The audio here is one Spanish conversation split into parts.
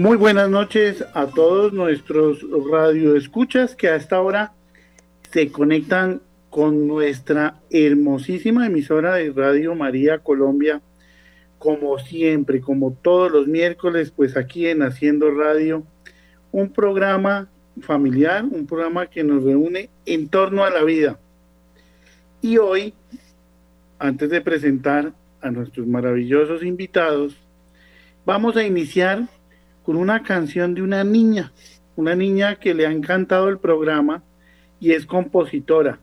Muy buenas noches a todos nuestros radioescuchas que a esta hora se conectan con nuestra hermosísima emisora de Radio María Colombia, como siempre, como todos los miércoles, pues aquí en Haciendo Radio, un programa familiar, un programa que nos reúne en torno a la vida. Y hoy, antes de presentar a nuestros maravillosos invitados, vamos a iniciar con una canción de una niña, una niña que le ha encantado el programa y es compositora.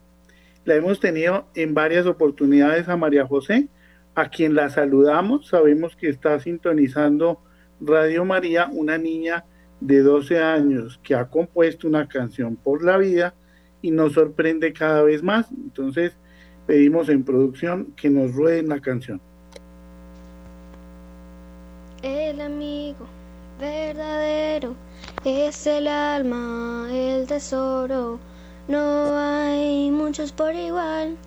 La hemos tenido en varias oportunidades a María José, a quien la saludamos. Sabemos que está sintonizando Radio María, una niña de 12 años que ha compuesto una canción por la vida y nos sorprende cada vez más. Entonces pedimos en producción que nos rueden la canción. El amigo verdadero es el alma, el tesoro. No hay muchos por igual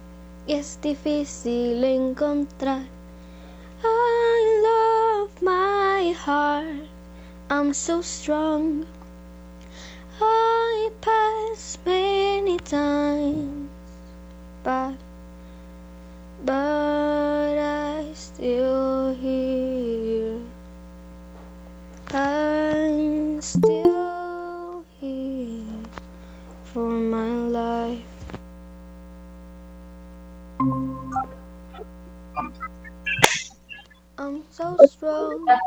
y es difícil encontrar. I love my heart, I'm so strong. I pass many times, but but I still hear. I'm still here for my life. I'm so strong.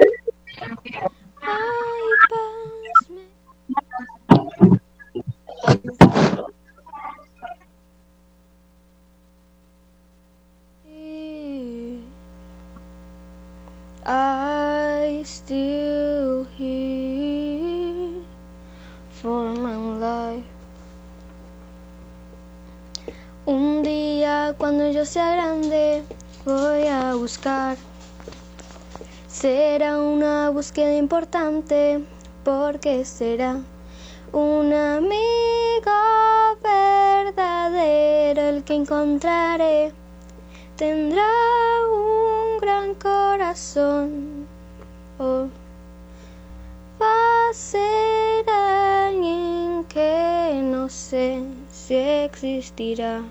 Será una búsqueda importante porque será un amigo verdadero el que encontraré. Tendrá un gran corazón. Oh, va a ser alguien que no sé si existirá.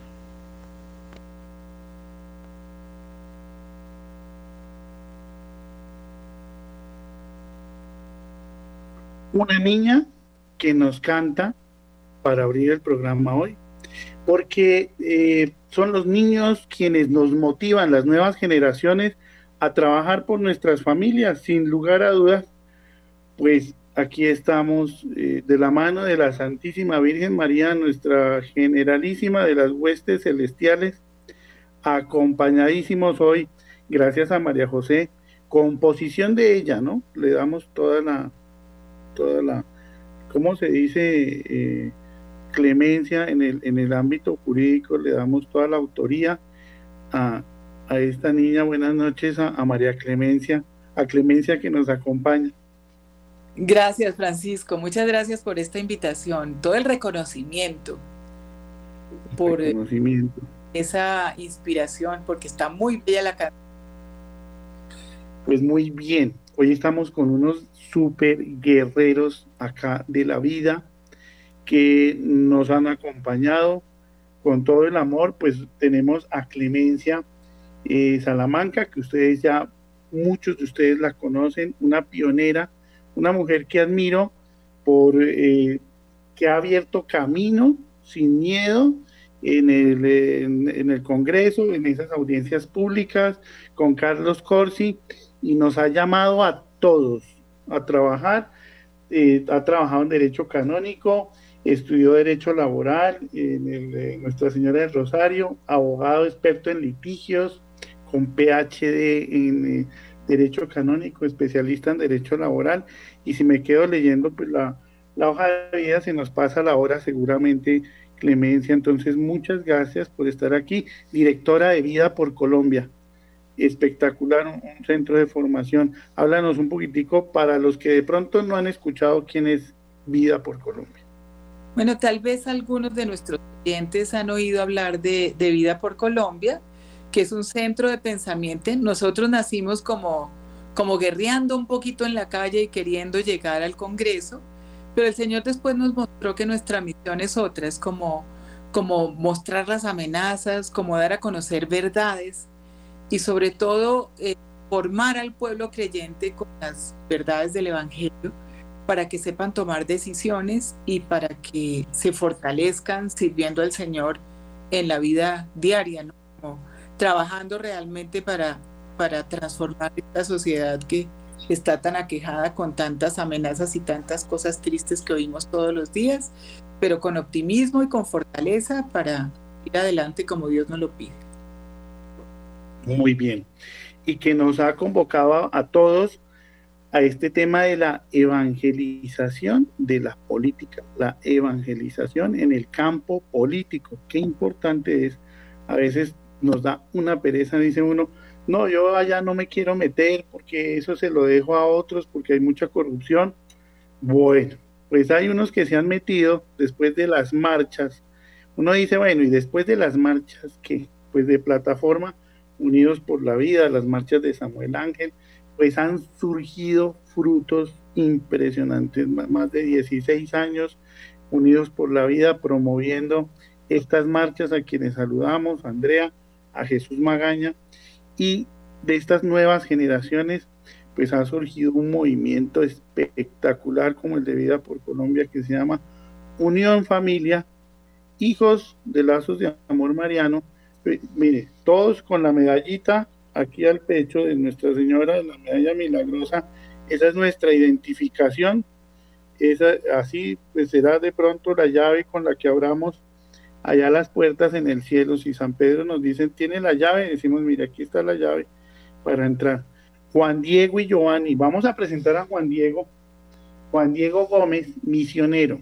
Niña que nos canta para abrir el programa hoy, porque eh, son los niños quienes nos motivan, las nuevas generaciones, a trabajar por nuestras familias, sin lugar a dudas, pues aquí estamos eh, de la mano de la Santísima Virgen María, nuestra generalísima de las huestes celestiales, acompañadísimos hoy, gracias a María José, composición de ella, ¿no? Le damos toda la, toda la, ¿cómo se dice? Eh, clemencia en el, en el ámbito jurídico, le damos toda la autoría a, a esta niña. Buenas noches a, a María Clemencia, a Clemencia que nos acompaña. Gracias, Francisco. Muchas gracias por esta invitación. Todo el reconocimiento por eh, Reconocimiento. esa inspiración, porque está muy bella la canción. Pues muy bien, hoy estamos con unos super guerreros acá de la vida que nos han acompañado con todo el amor. Pues tenemos a Clemencia eh, Salamanca, que ustedes ya, muchos de ustedes la conocen, una pionera, una mujer que admiro por eh, que ha abierto camino sin miedo en el, en, en el Congreso, en esas audiencias públicas, con Carlos Corsi, y nos ha llamado a todos a trabajar. Eh, ha trabajado en Derecho Canónico, estudió Derecho Laboral en el, eh, Nuestra Señora del Rosario, abogado experto en litigios, con PhD en eh, Derecho Canónico, especialista en Derecho Laboral. Y si me quedo leyendo, pues la, la hoja de vida se nos pasa la hora seguramente, Clemencia. Entonces, muchas gracias por estar aquí, directora de Vida por Colombia espectacular, un, centro de formación. Háblanos un poquitico para los que de pronto no han escuchado quién es Vida por Colombia. Bueno, tal vez algunos de nuestros clientes han oído hablar de, de, Vida por Colombia, que es un centro de pensamiento. Nosotros nacimos como, como guerreando un poquito en la calle y queriendo llegar al Congreso, pero el Señor después nos mostró que nuestra misión es otra, es como, como mostrar las amenazas, como dar a conocer verdades y sobre todo eh, formar al pueblo creyente con las verdades del Evangelio para que sepan tomar decisiones y para que se fortalezcan sirviendo al Señor en la vida diaria, trabajando realmente para, para transformar esta sociedad que está tan aquejada con tantas amenazas y tantas cosas tristes que oímos todos los días, pero con optimismo y con fortaleza para ir adelante como Dios nos lo pide. Muy bien. Y que nos ha convocado a todos a este tema de la evangelización de la política, la evangelización en el campo político. Qué importante es. A veces nos da una pereza, dice uno, no, yo allá no me quiero meter porque eso se lo dejo a otros porque hay mucha corrupción. Bueno, pues hay unos que se han metido después de las marchas. Uno dice, bueno, y después de las marchas, ¿qué? Pues de plataforma, Unidos por la Vida, las marchas de Samuel Ángel, pues han surgido frutos impresionantes, más de 16 años unidos por la vida promoviendo estas marchas a quienes saludamos, Andrea, a Jesús Magaña, y de estas nuevas generaciones pues ha surgido un movimiento espectacular como el de Vida por Colombia que se llama Unión Familia, Hijos de Lazos de Amor Mariano, mire, todos con la medallita aquí al pecho de Nuestra Señora, la medalla milagrosa, esa es nuestra identificación, esa, así pues será de pronto la llave con la que abramos allá las puertas en el cielo. Si San Pedro nos dice, tiene la llave, decimos, mira, aquí está la llave para entrar. Juan Diego y Giovanni, vamos a presentar a Juan Diego. Juan Diego Gómez, misionero,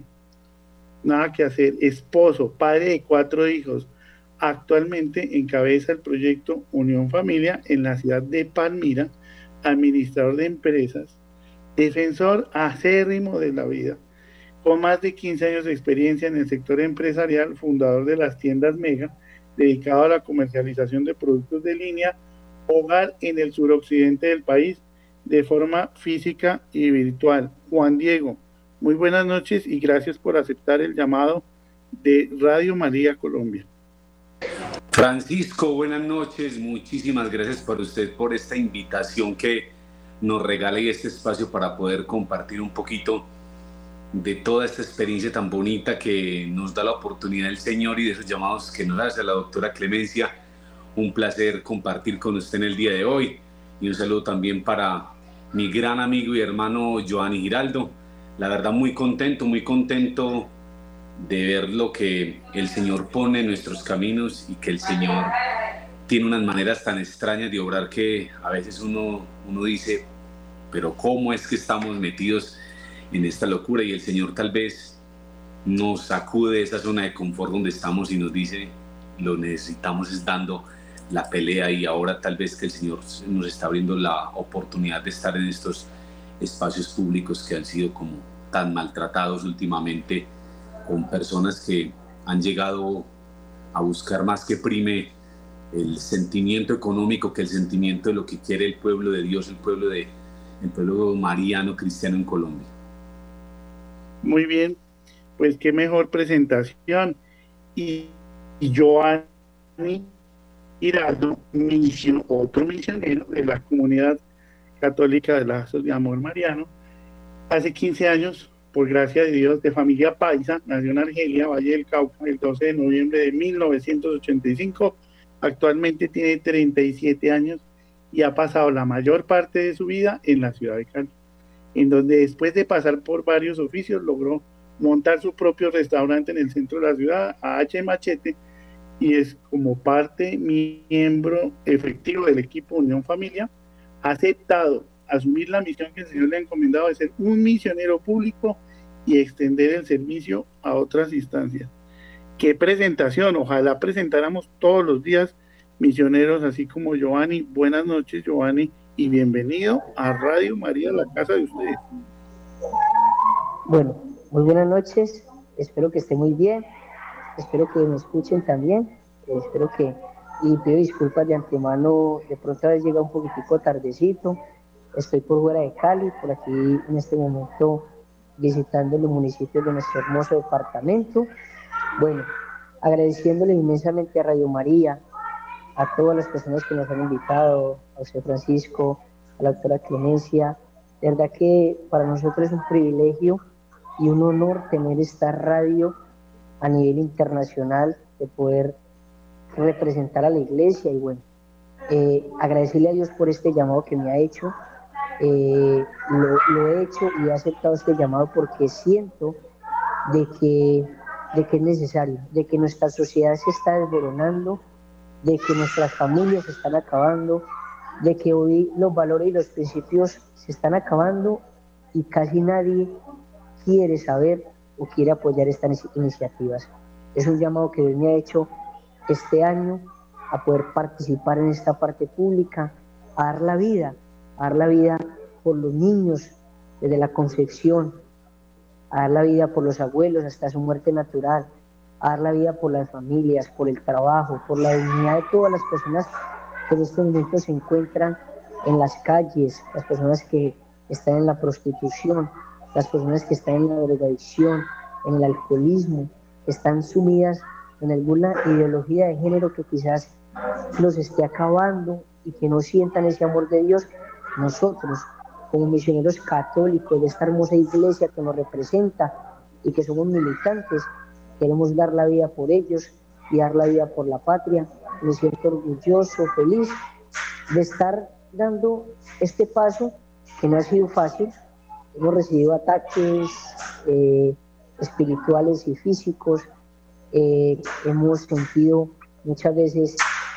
nada que hacer, esposo, padre de cuatro hijos, Actualmente encabeza el proyecto Unión Familia en la ciudad de Palmira, administrador de empresas, defensor acérrimo de la vida, con más de 15 años de experiencia en el sector empresarial, fundador de las tiendas Mega, dedicado a la comercialización de productos de línea, hogar en el suroccidente del país de forma física y virtual. Juan Diego, muy buenas noches y gracias por aceptar el llamado de Radio María Colombia. Francisco, buenas noches. Muchísimas gracias por usted por esta invitación que nos regala y este espacio para poder compartir un poquito de toda esta experiencia tan bonita que nos da la oportunidad el Señor y de esos llamados que nos hace la doctora Clemencia. Un placer compartir con usted en el día de hoy y un saludo también para mi gran amigo y hermano Joanny Giraldo. La verdad muy contento, muy contento de ver lo que el Señor pone en nuestros caminos y que el Señor tiene unas maneras tan extrañas de obrar que a veces uno, uno dice, pero ¿cómo es que estamos metidos en esta locura? Y el Señor tal vez nos sacude de esa zona de confort donde estamos y nos dice, lo necesitamos es dando la pelea y ahora tal vez que el Señor nos está abriendo la oportunidad de estar en estos espacios públicos que han sido como tan maltratados últimamente con personas que han llegado a buscar más que prime el sentimiento económico que el sentimiento de lo que quiere el pueblo de Dios, el pueblo de el pueblo mariano cristiano en Colombia. Muy bien, pues qué mejor presentación. Y, y Joanny Hiraldo, otro misionero de la comunidad católica de Lazos de Amor Mariano, hace 15 años por gracia de Dios, de familia paisa, nació en Argelia, Valle del Cauca, el 12 de noviembre de 1985. Actualmente tiene 37 años y ha pasado la mayor parte de su vida en la ciudad de Cali, en donde después de pasar por varios oficios logró montar su propio restaurante en el centro de la ciudad, H Machete, y es como parte miembro efectivo del equipo Unión Familia, aceptado asumir la misión que el Señor le ha encomendado de ser un misionero público y extender el servicio a otras instancias. Qué presentación, ojalá presentáramos todos los días misioneros así como Giovanni. Buenas noches Giovanni y bienvenido a Radio María, la casa de ustedes. Bueno, muy buenas noches, espero que esté muy bien, espero que me escuchen también, espero que, y pido disculpas de antemano, de pronto a veces llega un poquitico tardecito, Estoy por fuera de Cali, por aquí en este momento visitando los municipios de nuestro hermoso departamento. Bueno, agradeciéndole inmensamente a Radio María, a todas las personas que nos han invitado, a José Francisco, a la doctora Clemencia. De verdad que para nosotros es un privilegio y un honor tener esta radio a nivel internacional, de poder representar a la iglesia y bueno, eh, agradecerle a Dios por este llamado que me ha hecho. Eh, lo, he hecho y he aceptado este llamado porque siento de que, de que es necesario, de que nuestra sociedad se está desboronando, de que nuestras familias se están acabando, de que hoy los valores y los principios se están acabando y casi nadie quiere saber o quiere apoyar estas iniciativas. Es un llamado que Dios me ha hecho este año a poder participar en esta parte pública, a dar la vida, dar la vida por los niños desde la concepción, dar la vida por los abuelos hasta su muerte natural, a dar la vida por las familias, por el trabajo, por la dignidad de todas las personas que en estos momentos se encuentran en las calles, las personas que están en la prostitución, las personas que están en la drogadicción, en el alcoholismo, están sumidas en alguna ideología de género que quizás los esté acabando y que no sientan ese amor de Dios, nosotros, como misioneros católicos de esta hermosa iglesia que nos representa y que somos militantes, queremos dar la vida por ellos y dar la vida por la patria. Me siento orgulloso, feliz de estar dando este paso que no ha sido fácil. Hemos recibido ataques eh, espirituales y físicos, eh, hemos sentido muchas veces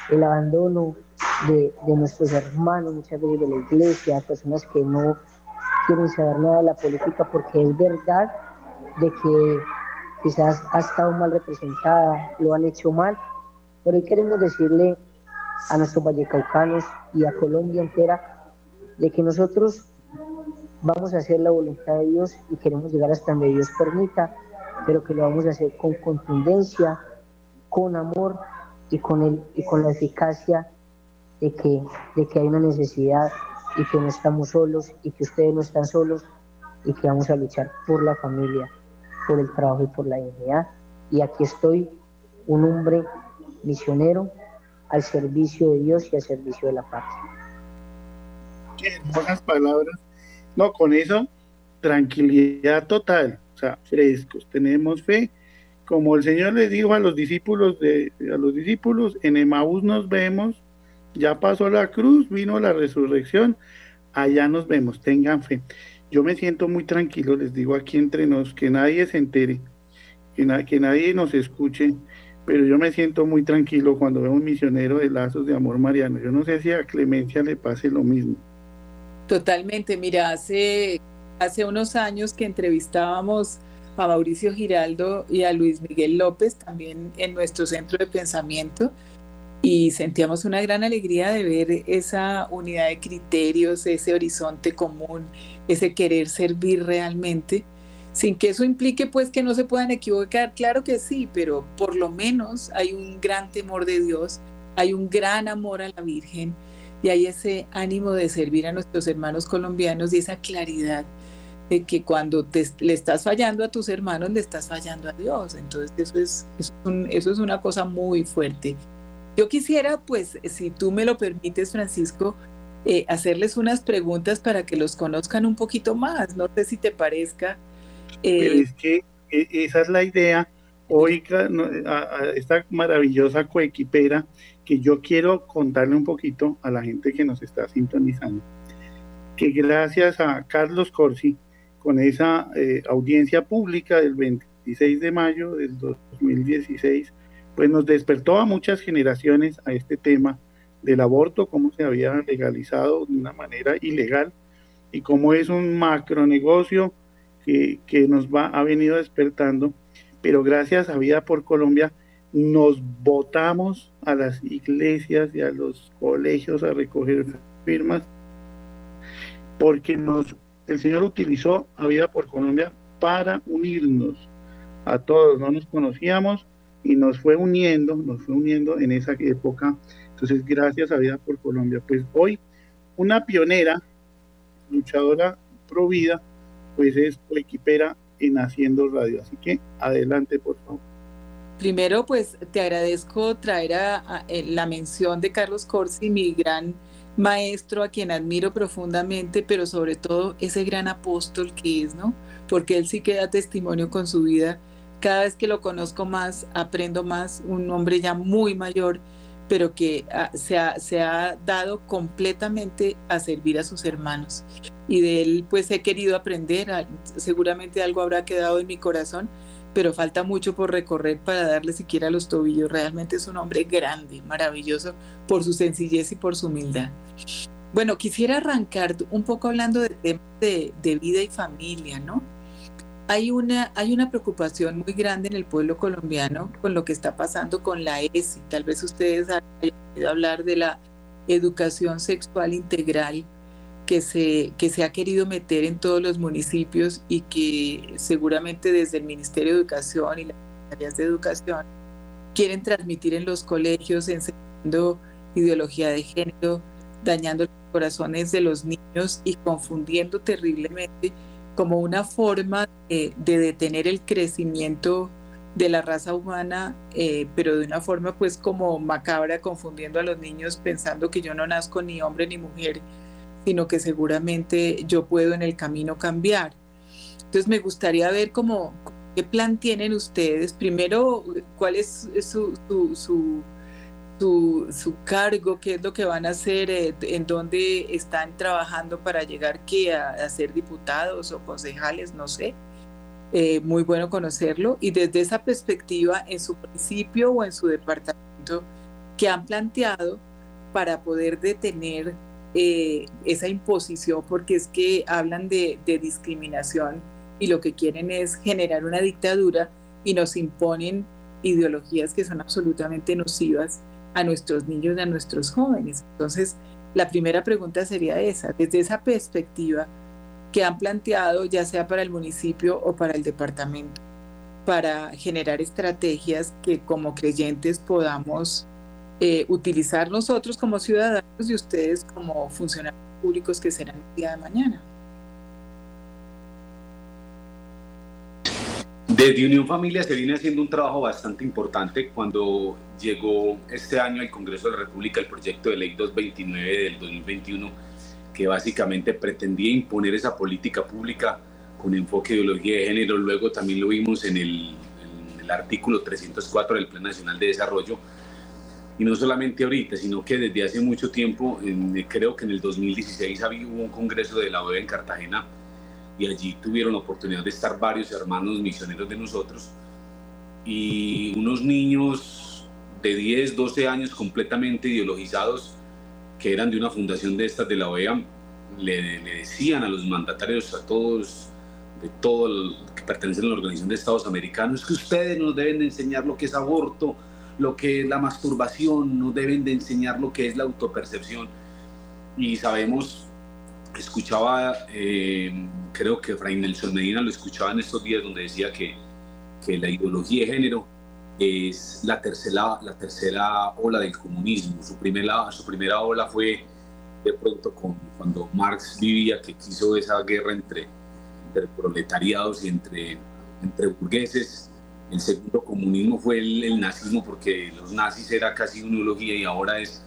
el abandono de, nuestros hermanos, muchas veces de la iglesia, personas que no quieren saber nada de la política porque es verdad de que quizás ha estado mal representada, lo han hecho mal, pero hoy queremos decirle a nuestros vallecaucanos y a Colombia entera de que nosotros vamos a hacer la voluntad de Dios y queremos llegar hasta donde Dios permita, pero que lo vamos a hacer con contundencia, con amor y con, el, y con la eficacia de que, de que hay una necesidad y que no estamos solos y que ustedes no están solos y que vamos a luchar por la familia, por el trabajo y por la dignidad. Y aquí estoy, un hombre misionero al servicio de Dios y al servicio de la patria. Hermosas palabras. No, con eso, tranquilidad total, o sea, frescos, tenemos fe como el Señor les dijo a los discípulos de a los discípulos en Emaús nos vemos, ya pasó la cruz, vino la resurrección, allá nos vemos, tengan fe. Yo me siento muy tranquilo, les digo aquí entre nos, que nadie se entere, que, nadie nos escuche, pero yo me siento muy tranquilo cuando veo un misionero de lazos de amor mariano. Yo no sé si a Clemencia le pase lo mismo. Totalmente, mira, hace, hace unos años que entrevistábamos a Mauricio Giraldo y a Luis Miguel López también en nuestro centro de pensamiento y sentíamos una gran alegría de ver esa unidad de criterios, ese horizonte común, ese querer servir realmente, sin que eso implique pues que no se puedan equivocar, claro que sí, pero por lo menos hay un gran temor de Dios, hay un gran amor a la Virgen y hay ese ánimo de servir a nuestros hermanos colombianos y esa claridad de que cuando le estás fallando a tus hermanos, le estás fallando a Dios. Entonces eso es, eso es, una cosa muy fuerte. Yo quisiera, pues, si tú me lo permites, Francisco, eh, hacerles unas preguntas para que los conozcan un poquito más. No sé si te parezca. Eh, es que e, esa es la idea. Oiga, a, esta maravillosa coequipera que yo quiero contarle un poquito a la gente que nos está sintonizando. Que gracias a Carlos Corsi, con esa eh, audiencia pública del 26 de mayo del 2016, pues nos despertó a muchas generaciones a este tema del aborto, cómo se había legalizado de una manera ilegal y cómo es un macro negocio que, que nos va, ha venido despertando, pero gracias a Vida por Colombia nos votamos a las iglesias y a los colegios a recoger firmas porque nos el Señor utilizó a Vida por Colombia para unirnos a todos, no nos conocíamos y nos fue uniendo, nos fue uniendo en esa época. Entonces, gracias a Vida por Colombia. Pues hoy, una pionera luchadora pro vida, pues es coequipera en Haciendo Radio. Así que adelante, por favor. Primero, pues te agradezco traer a, la mención de Carlos Corsi, mi gran maestro a quien admiro profundamente, pero sobre todo ese gran apóstol que es, ¿no? Porque él sí que da testimonio con su vida. Cada vez que lo conozco más, aprendo más, un hombre ya muy mayor, pero que ah, se, ha, se ha dado completamente a servir a sus hermanos. Y de él pues he querido aprender, seguramente algo habrá quedado en mi corazón, pero falta mucho por recorrer para darle siquiera los tobillos. Realmente es un hombre grande, maravilloso por su sencillez y por su humildad. Bueno, quisiera arrancar un poco hablando de temas de, de vida y familia, ¿no? Hay una, hay una preocupación muy grande en el pueblo colombiano con lo que está pasando con la ESI. Tal vez ustedes han oído hablar de la educación sexual integral que se, que se ha querido meter en todos los municipios y que seguramente desde el Ministerio de Educación y las áreas de educación quieren transmitir en los colegios enseñando ideología de género, dañando los corazones de los niños y confundiendo terriblemente como una forma de, detener el crecimiento de la raza humana, eh, pero de una forma pues como macabra, confundiendo a los niños pensando que yo no nazco ni hombre ni mujer, sino que seguramente yo puedo en el camino cambiar. Entonces me gustaría ver cómo, qué plan tienen ustedes. Primero, cuál es su, su, su, cargo, qué es lo que van a hacer, eh, en dónde están trabajando para llegar a, ser diputados o concejales, no sé. Eh, muy bueno conocerlo. Y desde esa perspectiva, en su municipio o en su departamento, ¿qué han planteado para poder detener eh, esa imposición, porque es que hablan de, discriminación y lo que quieren es generar una dictadura y nos imponen ideologías que son absolutamente nocivas a nuestros niños y a nuestros jóvenes. Entonces, la primera pregunta sería esa, desde esa perspectiva que han planteado, ya sea para el municipio o para el departamento, para generar estrategias que como creyentes podamos eh, utilizar nosotros como ciudadanos y ustedes como funcionarios públicos que serán el día de mañana. Desde Unión Familia se viene haciendo un trabajo bastante importante. Cuando llegó este año al Congreso de la República el proyecto de ley 229 del 2021, que básicamente pretendía imponer esa política pública con enfoque de ideología de género, luego también lo vimos en el, en el artículo 304 del Plan Nacional de Desarrollo, y no solamente ahorita, sino que desde hace mucho tiempo, creo que en el 2016 había, un congreso de la OEA en Cartagena y allí tuvieron la oportunidad de estar varios hermanos misioneros de nosotros y unos niños de 10, 12 años completamente ideologizados que eran de una fundación de estas de la OEA, le, le decían a los mandatarios, a todos de todo el, que pertenecen a la Organización de Estados Americanos, que ustedes nos deben de enseñar lo que es aborto, lo que es la masturbación, nos deben de enseñar lo que es la autopercepción. Y sabemos, escuchaba, eh, creo que Fray Nelson Medina lo escuchaba en estos días donde decía que, que la ideología de género es la tercera, la tercera ola del comunismo. Su primera, su primera ola fue de pronto cuando Marx vivía, que quiso esa guerra entre, entre proletariados y entre, entre burgueses el segundo comunismo fue el, nazismo, porque los nazis era casi una ideología y ahora es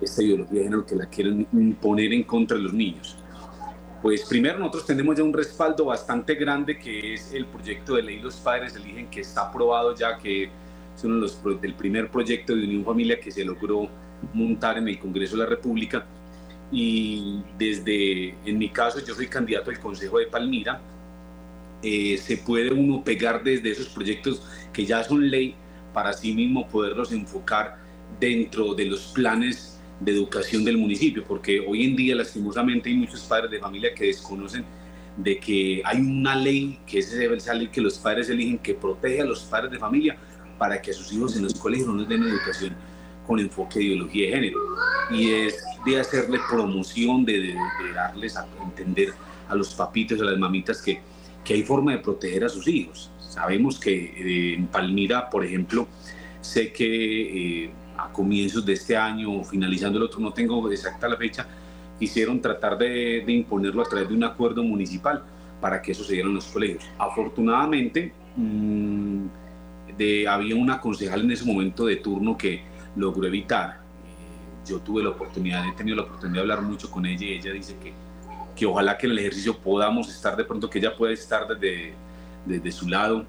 esta ideología de género que la quieren imponer en contra de los niños. Pues primero nosotros tenemos ya un respaldo bastante grande que es el proyecto de ley Los Padres Eligen que está aprobado ya, que es uno de los, del primer proyecto de Unión Familia que se logró montar en el Congreso de la República. Y desde, en mi caso, yo soy candidato al Consejo de Palmira, eh, se puede uno pegar desde esos proyectos que ya son ley para sí mismo poderlos enfocar dentro de los planes de educación del municipio, porque hoy en día lastimosamente hay muchos padres de familia que desconocen de que hay una ley, que es esa ley que los padres eligen, que protege a los padres de familia para que a sus hijos en los colegios no les den educación con enfoque de ideología de género. Y es de hacerle promoción, de, de darles a entender a los papitos, a las mamitas que que hay forma de proteger a sus hijos. Sabemos que eh, en Palmira, por ejemplo, sé que eh, a comienzos de este año, finalizando el otro, no tengo exacta la fecha, quisieron tratar de, imponerlo a través de un acuerdo municipal para que eso se diera en los colegios. Afortunadamente, mm, de, había una concejal en ese momento de turno que logró evitar. Eh, yo tuve la oportunidad, he tenido la oportunidad de hablar mucho con ella y ella dice que, que ojalá que en el ejercicio podamos estar de pronto, que ella pueda estar desde, desde su lado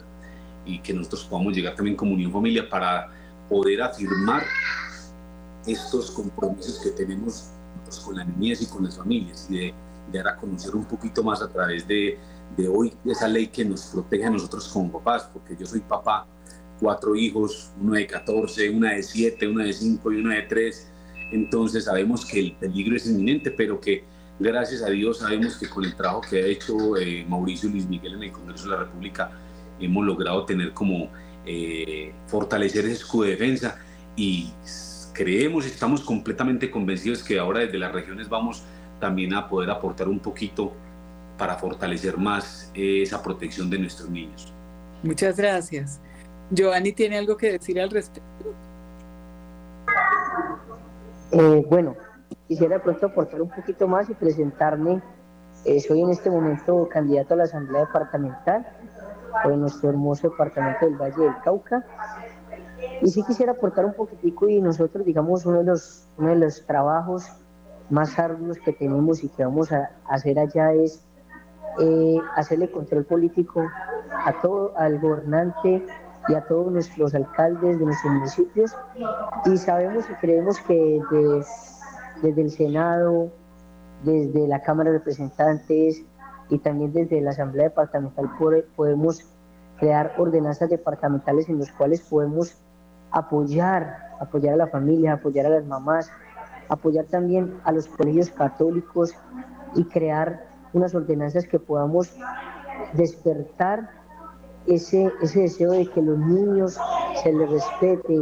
y que nosotros podamos llegar también como Unión Familia para poder afirmar estos compromisos que tenemos pues, con la niñez y con las familias y de, dar a conocer un poquito más a través de, de hoy esa ley que nos protege a nosotros como papás, porque yo soy papá, cuatro hijos, uno de 14, una de 7, una de 5 y una de 3, entonces sabemos que el peligro es inminente, pero que gracias a Dios sabemos que con el trabajo que ha hecho eh, Mauricio Luis Miguel en el Congreso de la República hemos logrado tener como eh, fortalecer ese escudo de defensa y creemos, estamos completamente convencidos que ahora desde las regiones vamos también a poder aportar un poquito para fortalecer más eh, esa protección de nuestros niños. Muchas gracias. Giovanni tiene algo que decir al respecto. Eh, bueno, quisiera pronto aportar un poquito más y presentarme. Eh, soy en este momento candidato a la Asamblea Departamental por nuestro hermoso departamento del Valle del Cauca. Y sí quisiera aportar un poquitico y nosotros, digamos, uno de los, uno de los trabajos más arduos que tenemos y que vamos a hacer allá es eh, hacerle control político a todo, al gobernante y a todos nuestros alcaldes de nuestros municipios. Y sabemos y creemos que desde, desde el Senado, desde la Cámara de Representantes y también desde la Asamblea Departamental podemos crear ordenanzas departamentales en las cuales podemos apoyar, apoyar a la familia, apoyar a las mamás, apoyar también a los colegios católicos y crear unas ordenanzas que podamos despertar ese, ese deseo de que los niños se les respete,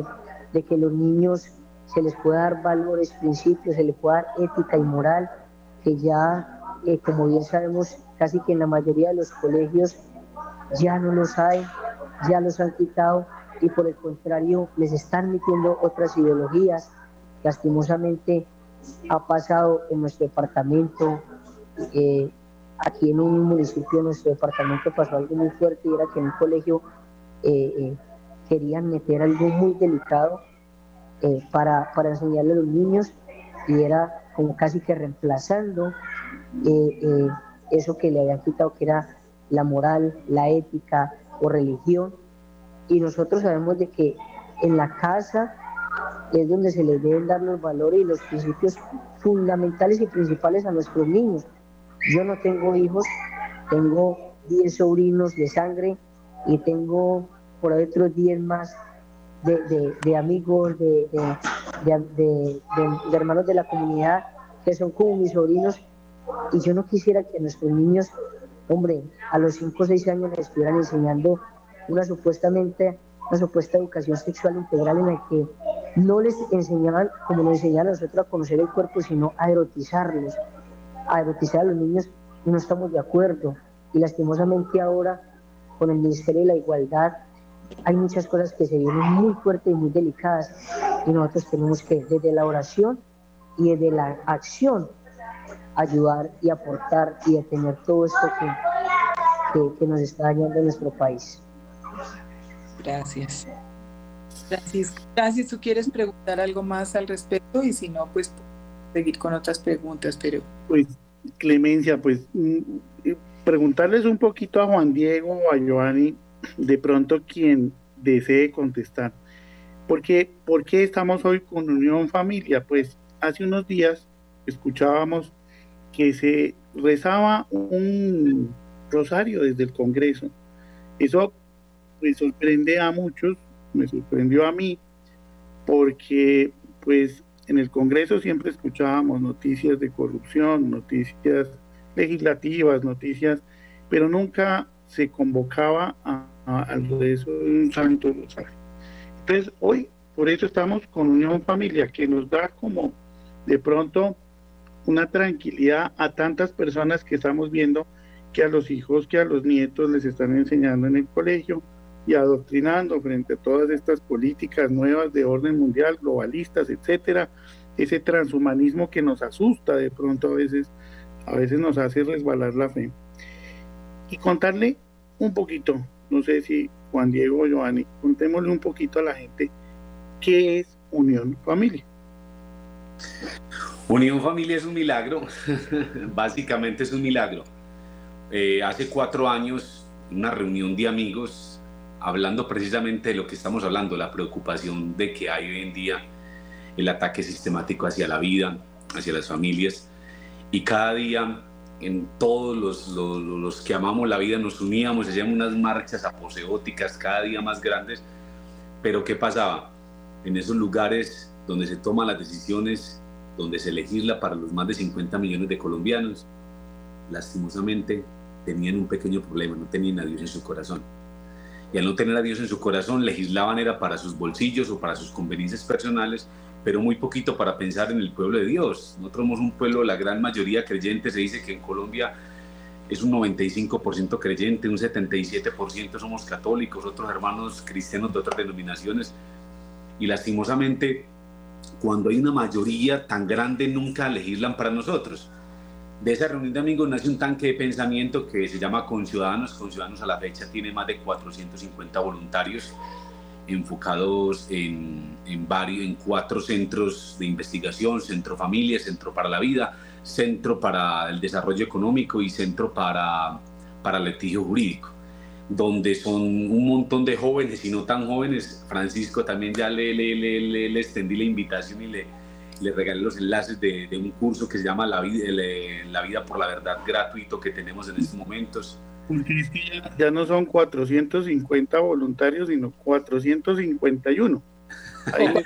de que los niños se les pueda dar valores, principios, se les pueda dar ética y moral, que ya, eh, como bien sabemos, casi que en la mayoría de los colegios ya no los hay, ya los han quitado y por el contrario les están metiendo otras ideologías. Lastimosamente ha pasado en nuestro departamento, eh, aquí en un municipio de nuestro departamento pasó algo muy fuerte y era que en un colegio eh, eh, querían meter algo muy delicado para, para enseñarle a los niños y era como casi que reemplazando eso que le habían quitado que era la moral, la ética o religión y nosotros sabemos de que en la casa es donde se les deben dar los valores y los principios fundamentales y principales a nuestros niños. Yo no tengo hijos, tengo 10 sobrinos de sangre y tengo por ahí otros 10 más de, amigos, de, de, hermanos de la comunidad que son como mis sobrinos y yo no quisiera que nuestros niños, hombre, a los 5 o 6 años les estuvieran enseñando una supuestamente una supuesta educación sexual integral en la que no les enseñaban como nos enseñaban a nosotros a conocer el cuerpo, sino a erotizarlos, a erotizar a los niños y no estamos de acuerdo. Y lastimosamente ahora, con el Ministerio de la Igualdad, hay muchas cosas que se vienen muy fuertes y muy delicadas y nosotros tenemos que, desde la oración y desde la acción, ayudar y aportar y detener todo esto que, que nos está dañando en nuestro país. Gracias. Gracias. Gracias. ¿Tú quieres preguntar algo más al respecto? Y si no, pues seguir con otras preguntas, pero... Pues, Clemencia, pues mm, preguntarles un poquito a Juan Diego o a Giovanni, de pronto quien desee contestar. ¿Por qué, ¿Por qué estamos hoy con Unión Familia? Pues hace unos días escuchábamos que se rezaba un rosario desde el Congreso. Eso me sorprende a muchos, me sorprendió a mí, porque pues en el Congreso siempre escuchábamos noticias de corrupción, noticias legislativas, noticias, pero nunca se convocaba a, algo de eso de un santo rosario. Entonces hoy por eso estamos con Unión Familia, que nos da como de pronto una tranquilidad a tantas personas que estamos viendo que a los hijos, que a los nietos les están enseñando en el colegio, y adoctrinando frente a todas estas políticas nuevas de orden mundial, globalistas, etcétera, ese transhumanismo que nos asusta de pronto a veces, a veces nos hace resbalar la fe. Y contarle un poquito, no sé si Juan Diego o Giovanni, contémosle un poquito a la gente qué es Unión Familia. Unión Familia es un milagro, básicamente es un milagro. Eh, hace cuatro años, una reunión de amigos, hablando precisamente de lo que estamos hablando, la preocupación de que hay hoy en día el ataque sistemático hacia la vida, hacia las familias, y cada día en todos los, los, que amamos la vida nos uníamos, hacíamos unas marchas aposeóticas cada día más grandes, pero ¿qué pasaba? En esos lugares donde se toman las decisiones, donde se legisla para los más de 50 millones de colombianos, lastimosamente tenían un pequeño problema, no tenían a Dios en su corazón. Y al no tener a Dios en su corazón, legislaban era para sus bolsillos o para sus conveniencias personales, pero muy poquito para pensar en el pueblo de Dios. Nosotros somos un pueblo, la gran mayoría creyente, se dice que en Colombia es un 95% creyente, un 77% somos católicos, otros hermanos cristianos de otras denominaciones. Y lastimosamente, cuando hay una mayoría tan grande, nunca legislan para nosotros. De esa reunión de amigos nace un tanque de pensamiento que se llama Conciudadanos. Conciudadanos a la fecha tiene más de 450 voluntarios enfocados en, en, varios, en cuatro centros de investigación, Centro Familia, Centro para la Vida, Centro para el Desarrollo Económico y Centro para, para el Litigio Jurídico, donde son un montón de jóvenes y no tan jóvenes. Francisco también ya le, le, le, le extendí la invitación y le, le regalé los enlaces de, de, un curso que se llama la vida, la vida por la Verdad gratuito que tenemos en estos momentos ya no son 450 voluntarios, sino 451. Ahí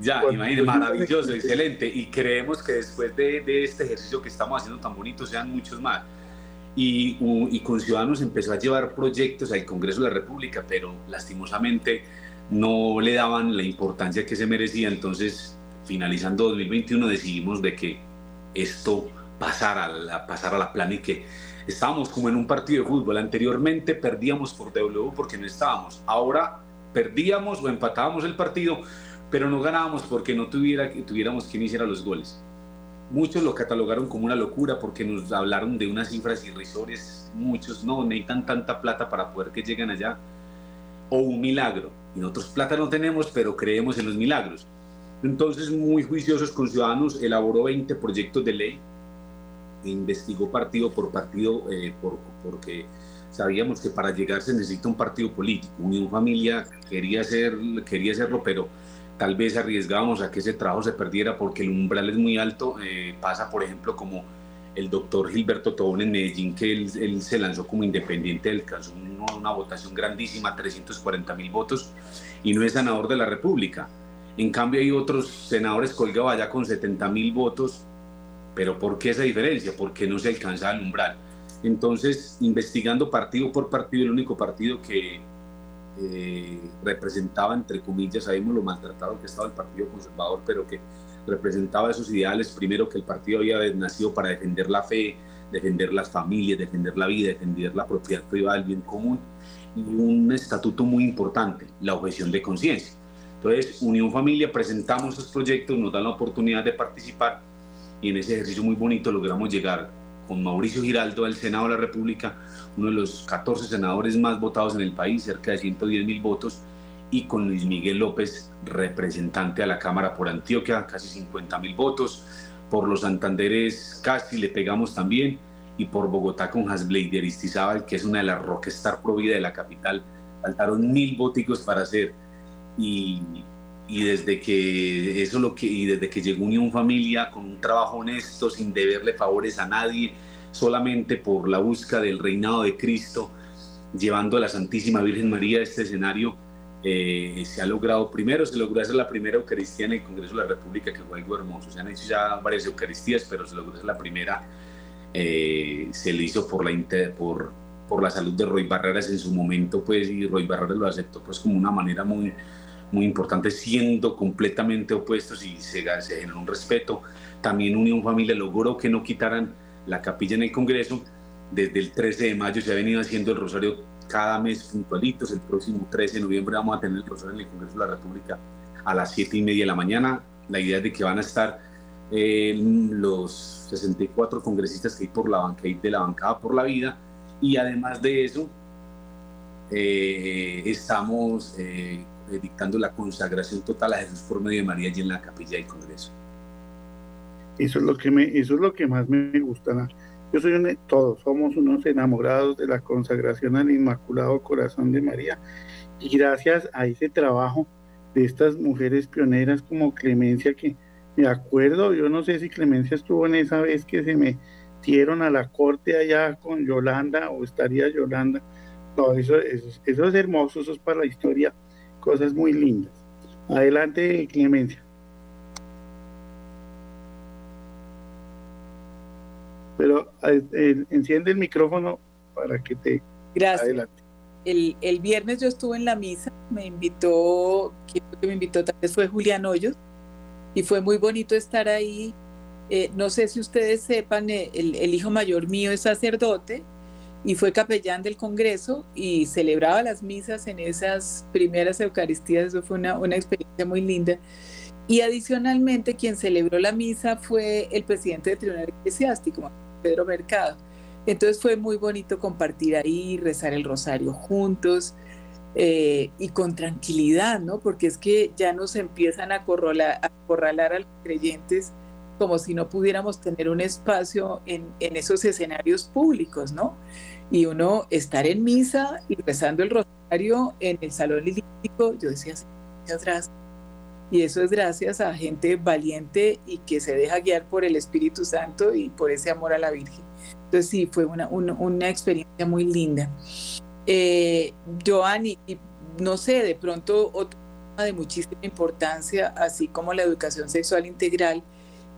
Ya, imagínate, maravilloso, excelente. Y creemos que después de, de, este ejercicio que estamos haciendo tan bonito, sean muchos más. Y, y, con Ciudadanos empezó a llevar proyectos al Congreso de la República, pero lastimosamente no le daban la importancia que se merecía. Entonces, finalizando 2021, decidimos de que esto pasara a la, pasara a la plana y que estábamos como en un partido de fútbol. Anteriormente perdíamos por W porque no estábamos. Ahora perdíamos o empatábamos el partido, pero no ganábamos porque no tuviera, tuviéramos quien hiciera los goles. Muchos lo catalogaron como una locura porque nos hablaron de unas cifras irrisorias. Muchos no necesitan tanta plata para poder que lleguen allá. O un milagro. Y nosotros plata no tenemos, pero creemos en los milagros. Entonces, muy juiciosos con Ciudadanos, elaboró 20 proyectos de ley investigó partido por partido eh, por, porque sabíamos que para llegar se necesita un partido político. Unión Familia quería, hacer, quería hacerlo, pero tal vez arriesgábamos a que ese trabajo se perdiera porque el umbral es muy alto. Eh, pasa, por ejemplo, como el doctor Gilberto Tobón en Medellín, que él, se lanzó como independiente caso, una, una votación grandísima, 340 mil votos, y no es senador de la República. En cambio, hay otros senadores colgados allá con 70 mil votos pero ¿por qué esa diferencia? Porque no se alcanza el umbral. Entonces, investigando partido por partido, el único partido que eh, representaba, entre comillas, sabemos lo maltratado que estaba el Partido Conservador, pero que representaba esos ideales, primero que el partido había nacido para defender la fe, defender las familias, defender la vida, defender la propiedad privada, el bien común, y un estatuto muy importante, la objeción de conciencia. Entonces, Unión Familia presentamos esos proyectos, nos dan la oportunidad de participar y en ese ejercicio muy bonito logramos llegar con Mauricio Giraldo al Senado de la República, uno de los 14 senadores más votados en el país, cerca de 110 mil votos, y con Luis Miguel López, representante a la Cámara por Antioquia, casi 50 mil votos, por los Santanderes casi le pegamos también, y por Bogotá con Hasblade de Aristizábal, que es una de las rockstar provida de la capital, faltaron mil votos para hacer, y y desde que eso lo que y desde que llegó Unión Familia con un trabajo honesto sin deberle favores a nadie solamente por la búsqueda del reinado de Cristo llevando a la Santísima Virgen María a este escenario eh, se ha logrado primero se logró hacer la primera Eucaristía en el Congreso de la República que fue algo hermoso. Se han hecho ya varias Eucaristías pero se logró hacer la primera eh, se le hizo por la por por la salud de Roy Barreras en su momento pues y Roy Barreras lo aceptó pues como una manera muy muy importante, siendo completamente opuestos y se, se generó un respeto. También Unión Familia logró que no quitaran la capilla en el Congreso. Desde el 13 de mayo se ha venido haciendo el rosario cada mes puntualitos. El próximo 13 de noviembre vamos a tener el rosario en el Congreso de la República a las 7 y media de la mañana. la idea de que van a estar eh, los 64 congresistas que hay por la banca de la bancada por la vida y además de eso eh, estamos eh, dictando la consagración total a Jesús por medio de María allí en la capilla del Congreso. Eso es lo que me, eso es lo que más me gusta. Yo soy un, todos somos unos enamorados de la consagración al Inmaculado Corazón de María y gracias a ese trabajo de estas mujeres pioneras como Clemencia que me acuerdo, yo no sé si Clemencia estuvo en esa vez que se metieron a la corte allá con Yolanda o estaría Yolanda. No, eso, eso, eso es hermoso, eso es para la historia, cosas muy lindas. Adelante, Clemencia. Pero eh, enciende el micrófono para que te... Gracias. Adelante. El, el, viernes yo estuve en la misa, me invitó, quien me invitó tal vez fue Julián Hoyos, y fue muy bonito estar ahí. Eh, no sé si ustedes sepan, eh, el, el, hijo mayor mío es sacerdote y fue capellán del Congreso y celebraba las misas en esas primeras Eucaristías, eso fue una, una experiencia muy linda. Y adicionalmente quien celebró la misa fue el presidente del Tribunal Eclesiástico, Pedro Mercado. Entonces fue muy bonito compartir ahí, rezar el rosario juntos eh, y con tranquilidad, ¿no? Porque es que ya nos empiezan a acorralar, a los creyentes como si no pudiéramos tener un espacio en, en, esos escenarios públicos, ¿no? Y uno estar en misa y rezando el rosario en el salón lilítico, yo decía, muchas gracias y eso es gracias a gente valiente y que se deja guiar por el Espíritu Santo y por ese amor a la Virgen. Entonces sí, fue una, una, experiencia muy linda. Eh, Joanny, no sé, de pronto otro tema de muchísima importancia, así como la educación sexual integral,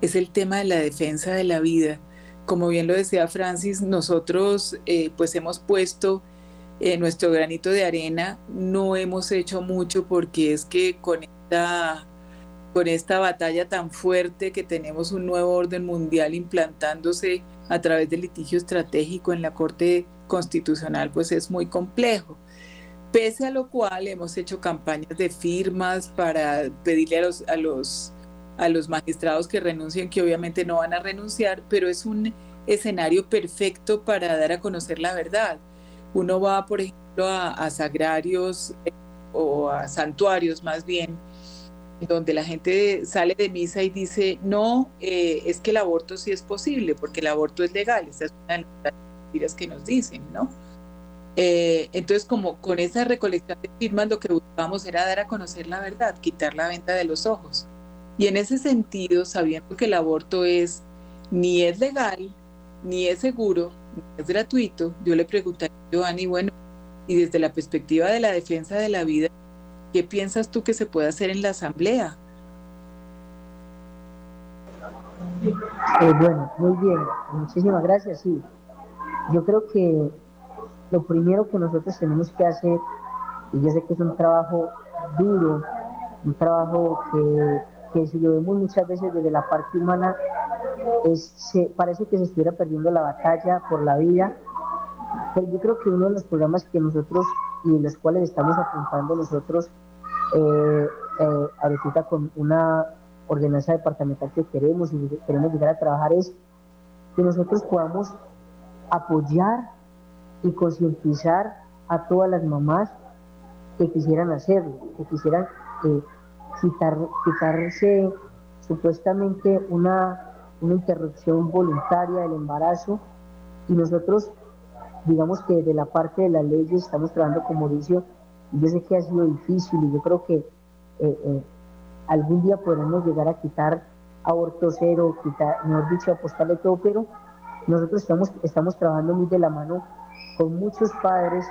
es el tema de la defensa de la vida. Como bien lo decía Francis, nosotros eh, pues hemos puesto eh, nuestro granito de arena, no hemos hecho mucho porque es que con con esta batalla tan fuerte que tenemos un nuevo orden mundial implantándose a través del litigio estratégico en la Corte Constitucional, pues es muy complejo. Pese a lo cual hemos hecho campañas de firmas para pedirle a los, a los, a los magistrados que renuncien, que obviamente no van a renunciar, pero es un escenario perfecto para dar a conocer la verdad. Uno va, por ejemplo, a, sagrarios eh, o a santuarios más bien, donde la gente sale de misa y dice, no, eh, es que el aborto sí es posible, porque el aborto es legal. Esa es una de las mentiras que nos dicen, ¿no? Eh, entonces, como con esa recolección de firmas, lo que buscábamos era dar a conocer la verdad, quitar la venta de los ojos. Y en ese sentido, sabiendo que el aborto es ni es legal, ni es seguro, ni es gratuito, yo le pregunté a Giovanni, bueno, y desde la perspectiva de la defensa de la vida, ¿Qué piensas tú que se puede hacer en la asamblea? Eh, bueno, muy bien, muchísimas gracias. Sí, yo creo que lo primero que nosotros tenemos que hacer, y yo sé que es un trabajo duro, un trabajo que, que si lo vemos muchas veces desde la parte humana, es, parece que se estuviera perdiendo la batalla por la vida, pero yo creo que uno de los programas que nosotros y los cuales estamos apuntando nosotros eh, eh, ahorita con una ordenanza departamental que queremos y queremos llegar a trabajar es que nosotros podamos apoyar y concientizar a todas las mamás que quisieran hacerlo, que quisieran eh, quitar, quitarse supuestamente una, una interrupción voluntaria del embarazo. Y nosotros digamos que de la parte de la ley estamos trabajando como dice yo sé que ha sido difícil y yo creo que eh, eh, algún día podremos llegar a quitar aborto cero, quitar, mejor dicho, apostarle todo, pero nosotros estamos, estamos trabajando muy de la mano con muchos padres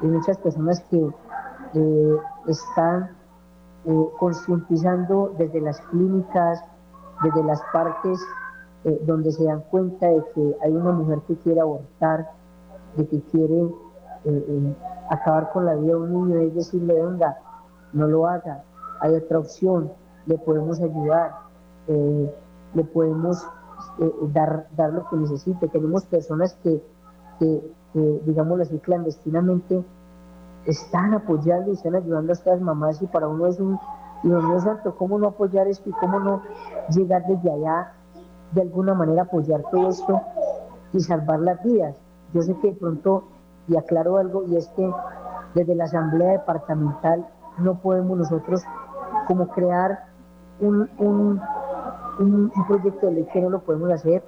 y muchas personas que eh, están concientizando desde las clínicas, desde las partes donde se dan cuenta de que hay una mujer que quiere abortar, de que quiere acabar con la vida de un niño es decirle, venga, no lo haga, hay otra opción, le podemos ayudar, eh, le podemos eh, dar, dar lo que necesite. Tenemos personas que, que, digámoslo así, clandestinamente están apoyando y están ayudando a estas mamás y para uno es un, Y Dios Santo, ¿cómo no apoyar esto y cómo no llegar desde allá, de alguna manera apoyar todo esto y salvar las vidas? Yo sé que de pronto, y aclaro algo, y es que desde la Asamblea Departamental no podemos nosotros como crear un, un, un, proyecto de ley que no lo podemos hacer.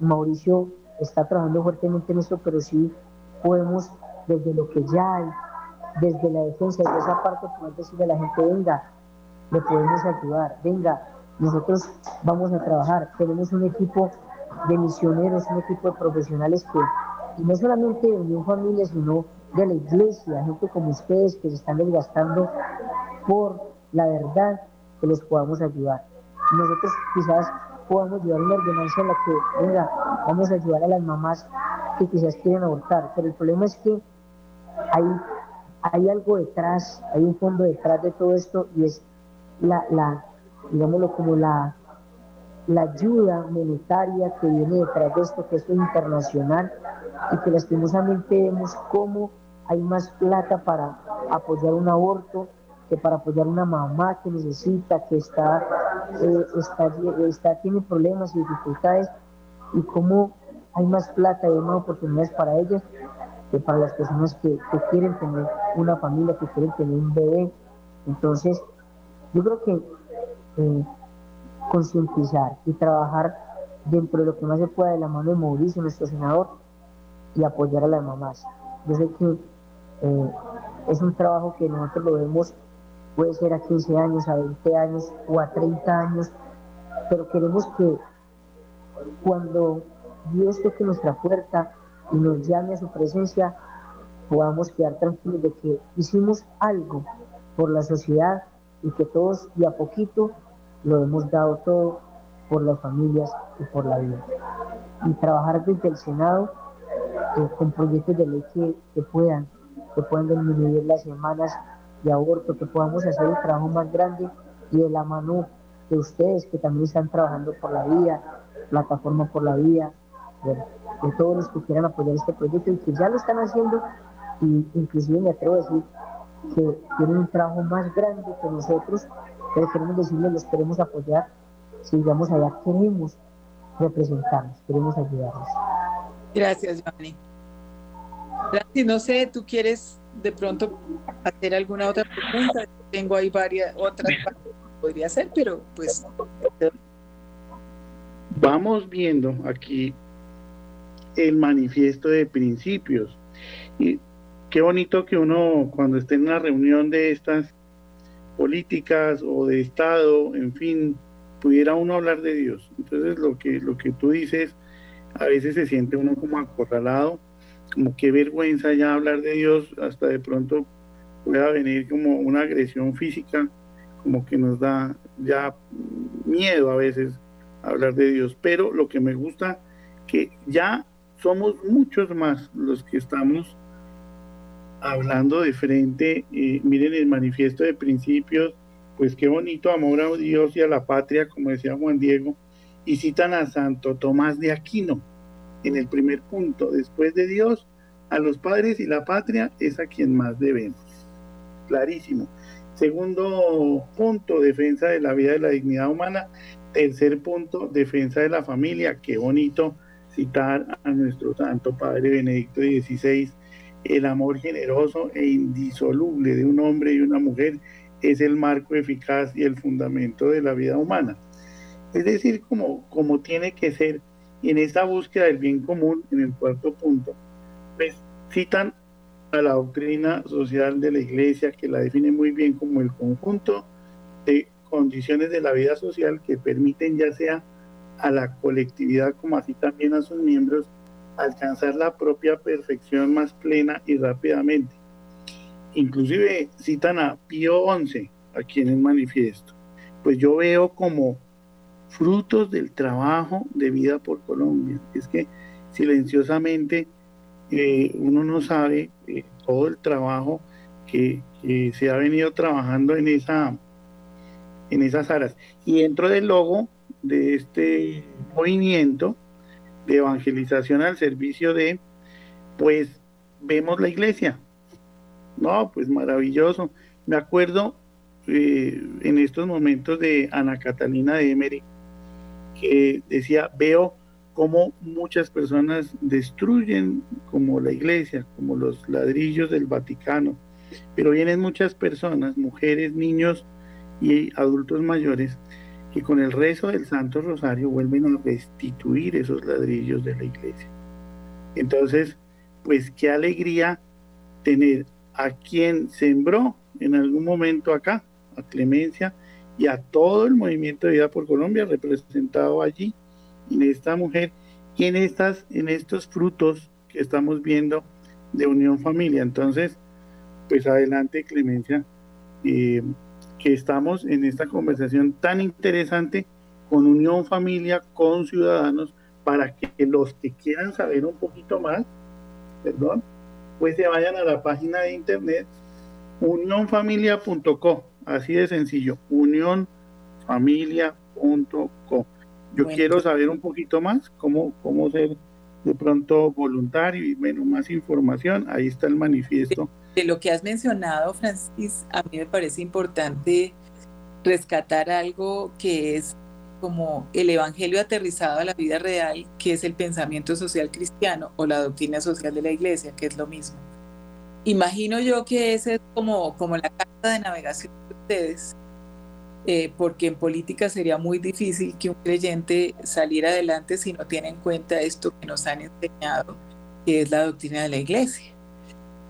Mauricio está trabajando fuertemente en esto, pero sí podemos, desde lo que ya hay, desde la defensa, de esa parte, poder decirle a la gente, venga, le podemos ayudar, venga, nosotros vamos a trabajar, tenemos un equipo de misioneros, un equipo de profesionales que, y no solamente de Unión Familia, sino de la iglesia, gente como ustedes que se están desgastando por la verdad, que les podamos ayudar. Nosotros quizás podamos llevar una ordenanza en la que, venga, vamos a ayudar a las mamás que quizás quieren abortar, pero el problema es que hay, hay algo detrás, hay un fondo detrás de todo esto y es la, digámoslo como la, la ayuda monetaria que viene detrás de esto, que esto es internacional y que lastimosamente vemos cómo hay más plata para apoyar un aborto que para apoyar una mamá que necesita, que está, eh, está, está, tiene problemas y dificultades, y cómo hay más plata y más oportunidades para ellas para las personas que, que quieren tener una familia, que quieren tener un bebé. Entonces, yo creo que eh, concientizar y trabajar dentro de lo que más se pueda de la mano de Mauricio, nuestro senador, y apoyar a las mamás. Yo sé que eh, es un trabajo que nosotros lo vemos, puede ser a 15 años, a 20 años o a 30 años, pero queremos que cuando Dios toque nuestra puerta y nos llame a su presencia, podamos quedar tranquilos de que hicimos algo por la sociedad y que todos y a poquito lo hemos dado todo por las familias y por la vida. Y trabajar desde el Senado eh, con proyectos de ley que, puedan, que puedan disminuir las semanas de aborto, que podamos hacer el trabajo más grande y de la mano de ustedes que también están trabajando por la vida, plataforma por la vida, de, todos los que quieran apoyar este proyecto y que ya lo están haciendo, y inclusive me atrevo a decir que tienen un trabajo más grande que nosotros, pero queremos decirles, los queremos apoyar, si llegamos allá queremos representarnos, queremos ayudarlos. Gracias, Giovanni. no sé, ¿tú quieres de pronto hacer alguna otra pregunta? Tengo ahí varias otras que podría hacer, pero pues... Vamos viendo aquí el manifiesto de principios. Y qué bonito que uno cuando esté en una reunión de estas políticas o de Estado, en fin, pudiera uno hablar de Dios. Entonces lo que, lo que tú dices, a veces se siente uno como acorralado, como qué vergüenza ya hablar de Dios, hasta de pronto pueda venir como una agresión física, como que nos da ya miedo a veces hablar de Dios. Pero lo que me gusta, que ya somos muchos más los que estamos hablando de frente, eh, miren el manifiesto de principios, pues qué bonito amor a Dios y a la patria, como decía Juan Diego, y citan a Santo Tomás de Aquino en el primer punto, después de Dios, a los padres y la patria es a quien más debemos. Clarísimo. Segundo punto, defensa de la vida y la dignidad humana. Tercer punto, defensa de la familia. Qué bonito citar a nuestro Santo Padre Benedicto XVI el amor generoso e indisoluble de un hombre y una mujer es el marco eficaz y el fundamento de la vida humana. Es decir, como, como tiene que ser en esta búsqueda del bien común, en el cuarto punto, pues citan a la doctrina social de la Iglesia que la define muy bien como el conjunto de condiciones de la vida social que permiten ya sea a la colectividad como así también a sus miembros alcanzar la propia perfección más plena y rápidamente. Inclusive citan a Pío XI aquí en el manifiesto. Pues yo veo como frutos del trabajo de vida por Colombia. Es que silenciosamente eh, uno no sabe eh, todo el trabajo que, se ha venido trabajando en esa en esas áreas. Y dentro del logo de este movimiento de evangelización al servicio de, pues vemos la iglesia. No, pues maravilloso. Me acuerdo eh, en estos momentos de Ana Catalina de Emery, que decía, veo cómo muchas personas destruyen como la iglesia, como los ladrillos del Vaticano, pero vienen muchas personas, mujeres, niños y adultos mayores, que con el rezo del Santo Rosario vuelven a restituir esos ladrillos de la iglesia. Entonces, pues qué alegría tener a quien sembró en algún momento acá, a Clemencia, y a todo el movimiento de vida por Colombia representado allí, en esta mujer y en, estas, en estos frutos que estamos viendo de unión familia. Entonces, pues adelante Clemencia, eh, que estamos en esta conversación tan interesante con Unión Familia, con ciudadanos, para que los que quieran saber un poquito más, perdón, pues se vayan a la página de internet unionfamilia.co, así de sencillo, unionfamilia.co. Yo quiero saber un poquito más cómo, cómo ser de pronto voluntario y bueno, más información, ahí está el manifiesto. De, lo que has mencionado, Francis, a mí me parece importante rescatar algo que es como el Evangelio aterrizado a la vida real, que es el pensamiento social cristiano o la doctrina social de la iglesia, que es lo mismo. Imagino yo que ese es como, como la carta de navegación de ustedes, eh, porque en política sería muy difícil que un creyente saliera adelante si no tiene en cuenta esto que nos han enseñado, que es la doctrina de la iglesia.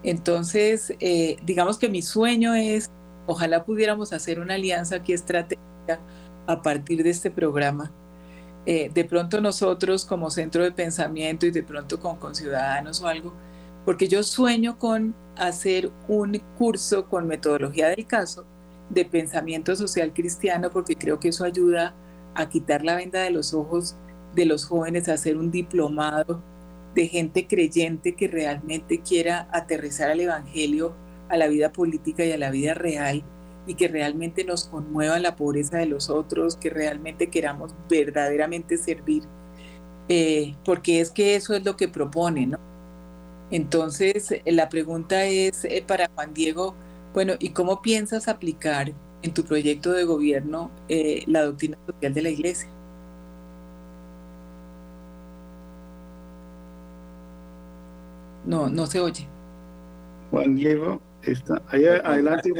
Entonces, eh, digamos que mi sueño es, ojalá pudiéramos hacer una alianza aquí estratégica a partir de este programa. Eh, de pronto nosotros como centro de pensamiento y de pronto con, con ciudadanos o algo, porque yo sueño con hacer un curso con metodología del caso de pensamiento social cristiano, porque creo que eso ayuda a quitar la venda de los ojos de los jóvenes, a hacer un diplomado de gente creyente que realmente quiera aterrizar al Evangelio, a la vida política y a la vida real, y que realmente nos conmueva la pobreza de los otros, que realmente queramos verdaderamente servir, eh, porque es que eso es lo que propone, ¿no? Entonces, eh, la pregunta es eh, para Juan Diego, bueno, ¿y cómo piensas aplicar en tu proyecto de gobierno la doctrina social de la Iglesia? No, no se oye. Juan Diego, está ahí adelante.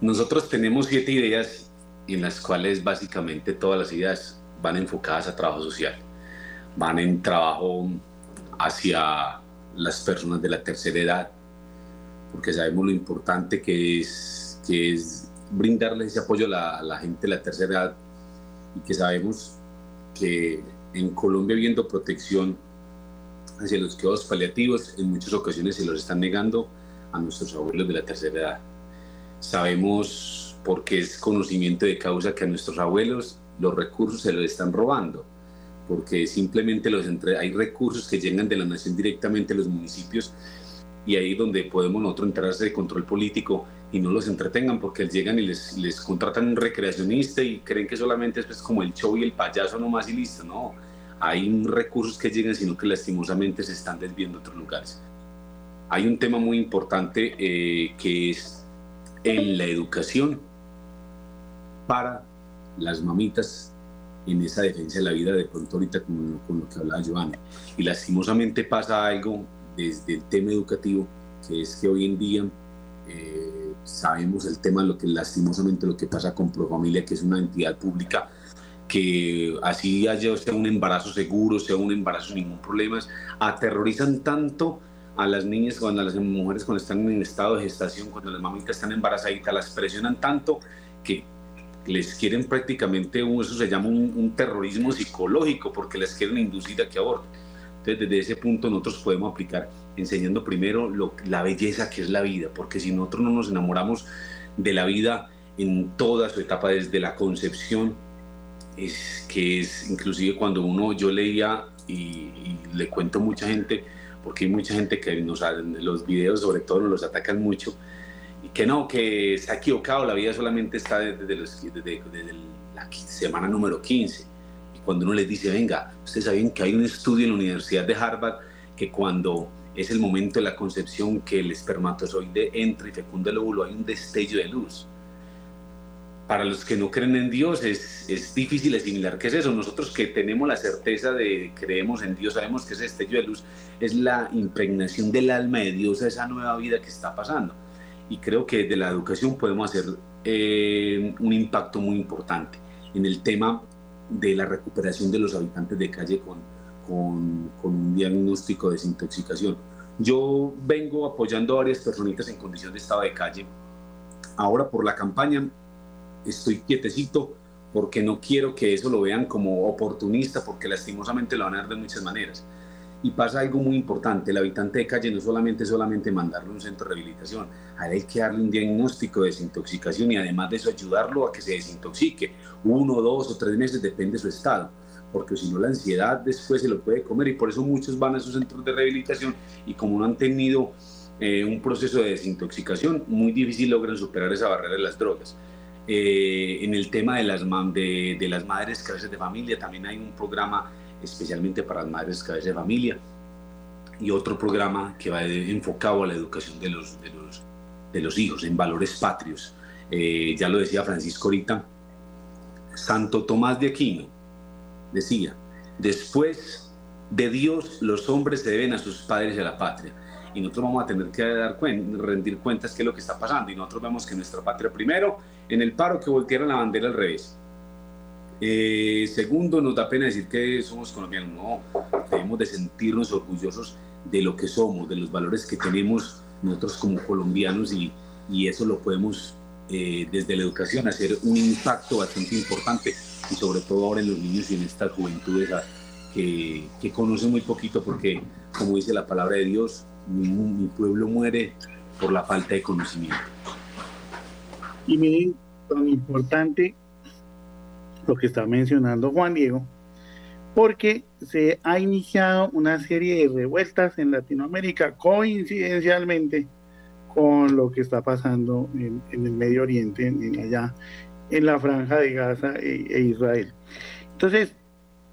Nosotros tenemos siete ideas en las cuales básicamente todas las ideas van enfocadas a trabajo social, van en trabajo hacia las personas de la tercera edad, porque sabemos lo importante que es, que es brindarles ese apoyo a la, a la gente de la tercera edad y que sabemos que en Colombia viendo protección hacia los cuidados paliativos, en muchas ocasiones se los están negando a nuestros abuelos de la tercera edad. Sabemos, porque es conocimiento de causa, que a nuestros abuelos los recursos se los están robando porque simplemente los entre, hay recursos que llegan de la nación directamente a los municipios y ahí donde podemos nosotros entrarse de control político y no los entretengan porque llegan y les, les contratan un recreacionista y creen que solamente es pues como el show y el payaso nomás y listo, no. Hay recursos que llegan sino que lastimosamente se están desviando a otros lugares. Hay un tema muy importante eh, que es en la educación para las mamitas en esa defensa de la vida de pronto ahorita con, con lo que hablaba Giovanni. Y lastimosamente pasa algo desde el tema educativo, que es que hoy en día eh, sabemos el tema, lo que lastimosamente lo que pasa con Profamilia, que es una entidad pública que así haya sea un embarazo seguro, sea un embarazo sin ningún problema, aterrorizan tanto a las niñas, cuando a las mujeres cuando están en estado de gestación, cuando las mamitas están embarazadas, las presionan tanto que les quieren prácticamente, eso se llama un, terrorismo psicológico, porque les quieren inducir a que aborten. Entonces, desde ese punto nosotros podemos aplicar enseñando primero lo, la belleza que es la vida, porque si nosotros no nos enamoramos de la vida en toda su etapa, desde la concepción, es que es inclusive cuando uno, yo leía y, le cuento mucha gente, porque hay mucha gente que nos, los videos sobre todo nos los atacan mucho, que no, que ha equivocado, la vida solamente está desde, la semana número 15. Y cuando uno les dice, venga, ustedes saben que hay un estudio en la Universidad de Harvard que cuando es el momento de la concepción que el espermatozoide entra y fecunda el óvulo, hay un destello de luz. Para los que no creen en Dios es, es difícil asimilar qué es eso. Nosotros que tenemos la certeza de creemos en Dios, sabemos que ese destello de luz es la impregnación del alma de Dios a esa nueva vida que está pasando. Y creo que de la educación podemos hacer eh, un impacto muy importante en el tema de la recuperación de los habitantes de calle con, con, con un diagnóstico de desintoxicación. Yo vengo apoyando a varias personitas en condición de estado de calle. Ahora por la campaña estoy quietecito porque no quiero que eso lo vean como oportunista, porque lastimosamente lo van a ver de muchas maneras. Y pasa algo muy importante, el habitante de calle no solamente solamente mandarle a un centro de rehabilitación, hay que darle un diagnóstico de desintoxicación y además de eso ayudarlo a que se desintoxique, uno, dos o tres meses, depende de su estado, porque si no la ansiedad después se lo puede comer y por eso muchos van a esos centros de rehabilitación y como no han tenido eh, un proceso de desintoxicación, muy difícil logran superar esa barrera de las drogas. Eh, en el tema de las, de, de las madres cabezas de familia, también hay un programa especialmente para las madres cabezas de familia y otro programa que va enfocado a la educación de los, de los, de los hijos en valores patrios. Eh, ya lo decía Francisco ahorita, Santo Tomás de Aquino decía, después de Dios los hombres se deben a sus padres y a la patria y nosotros vamos a tener que dar rendir cuentas qué es lo que está pasando. Y nosotros vemos que nuestra patria, primero, en el paro que voltearon la bandera al revés. Eh, segundo, nos da pena decir que somos colombianos. No, debemos de sentirnos orgullosos de lo que somos, de los valores que tenemos nosotros como colombianos y, y eso lo podemos eh, desde la educación hacer un impacto bastante importante y sobre todo ahora en los niños y en estas juventudes que, que conocen muy poquito porque, como dice la palabra de Dios, mi, pueblo muere por la falta de conocimiento. Y miren, tan importante lo que está mencionando Juan Diego, porque se ha iniciado una serie de revueltas en Latinoamérica coincidencialmente con lo que está pasando en, el Medio Oriente, en, allá en la franja de Gaza e, e Israel. Entonces,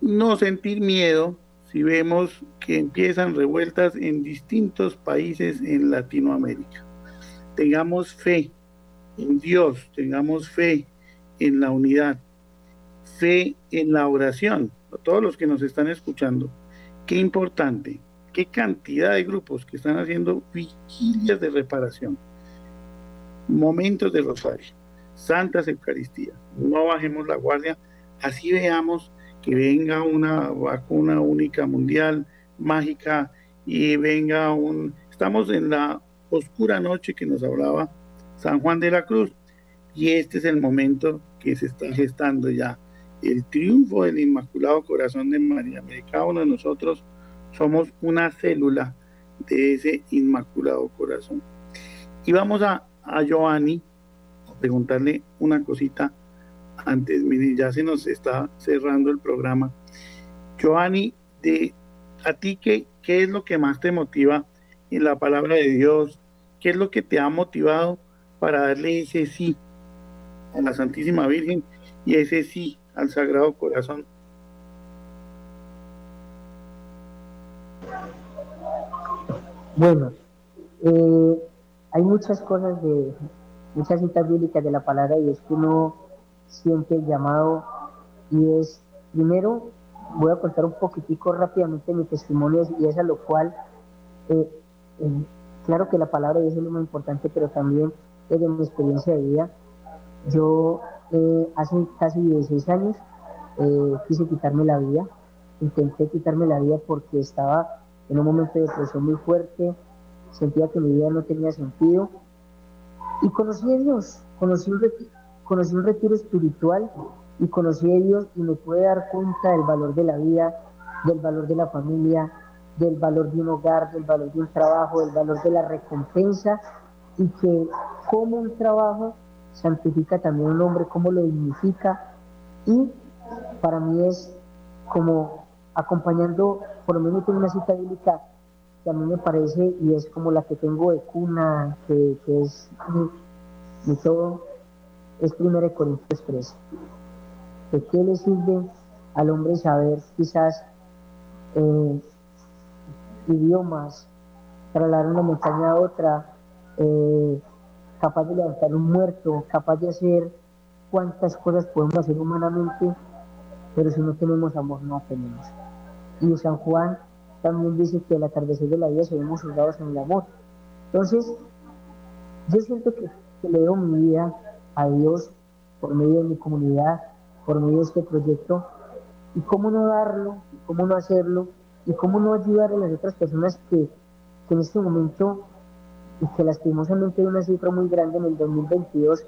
no sentir miedo si vemos que empiezan revueltas en distintos países en Latinoamérica. Tengamos fe en Dios, tengamos fe en la unidad, fe en la oración. A todos los que nos están escuchando, qué importante, qué cantidad de grupos que están haciendo vigilias de reparación, momentos de rosario, santas Eucaristías. No bajemos la guardia, así veamos que venga una vacuna única mundial, mágica, y venga un... Estamos en la oscura noche que nos hablaba San Juan de la Cruz, y este es el momento que se está gestando ya, el triunfo del Inmaculado Corazón de María. Cada uno de nosotros somos una célula de ese Inmaculado Corazón. Y vamos a, a Giovanni a preguntarle una cosita antes, miren, ya se nos está cerrando el programa. Giovanni, ¿a ti qué, qué es lo que más te motiva en la palabra de Dios? ¿Qué es lo que te ha motivado para darle ese sí a la Santísima Virgen y ese sí al Sagrado Corazón? Bueno, eh, hay muchas cosas de muchas citas bíblicas de la palabra y es que uno siente el llamado y es, primero, voy a contar un poquitico rápidamente mi testimonio y es a lo cual, eh, eh, claro que la palabra es lo más importante, pero también desde mi experiencia de vida, yo eh, hace casi 16 años quise quitarme la vida, intenté quitarme la vida porque estaba en un momento de depresión muy fuerte, sentía que mi vida no tenía sentido y conocí a Dios, conocí conocí un retiro espiritual y conocí a Dios y me pude dar cuenta del valor de la vida, del valor de la familia, del valor de un hogar, del valor de un trabajo, del valor de la recompensa y que como un trabajo santifica también un hombre, cómo lo dignifica y para mí es como acompañando, por lo menos tengo una cita bíblica que a mí me parece y es como la que tengo de cuna, que, es mi todo, es 1 Corintios 13. ¿De qué le sirve al hombre saber quizás eh, idiomas, trasladar una montaña a otra, eh, capaz de levantar un muerto, capaz de hacer cuántas cosas podemos hacer humanamente, pero si no tenemos amor, no tenemos. Y San Juan también dice que el atardecer de la vida seremos juzgados en el amor. Entonces, yo siento que, que le doy mi vida a Dios por medio de mi comunidad, por medio de este proyecto, y cómo no darlo, cómo no hacerlo, y cómo no ayudar a las otras personas que, que en este momento, y que lastimosamente hay una cifra muy grande en el 2022,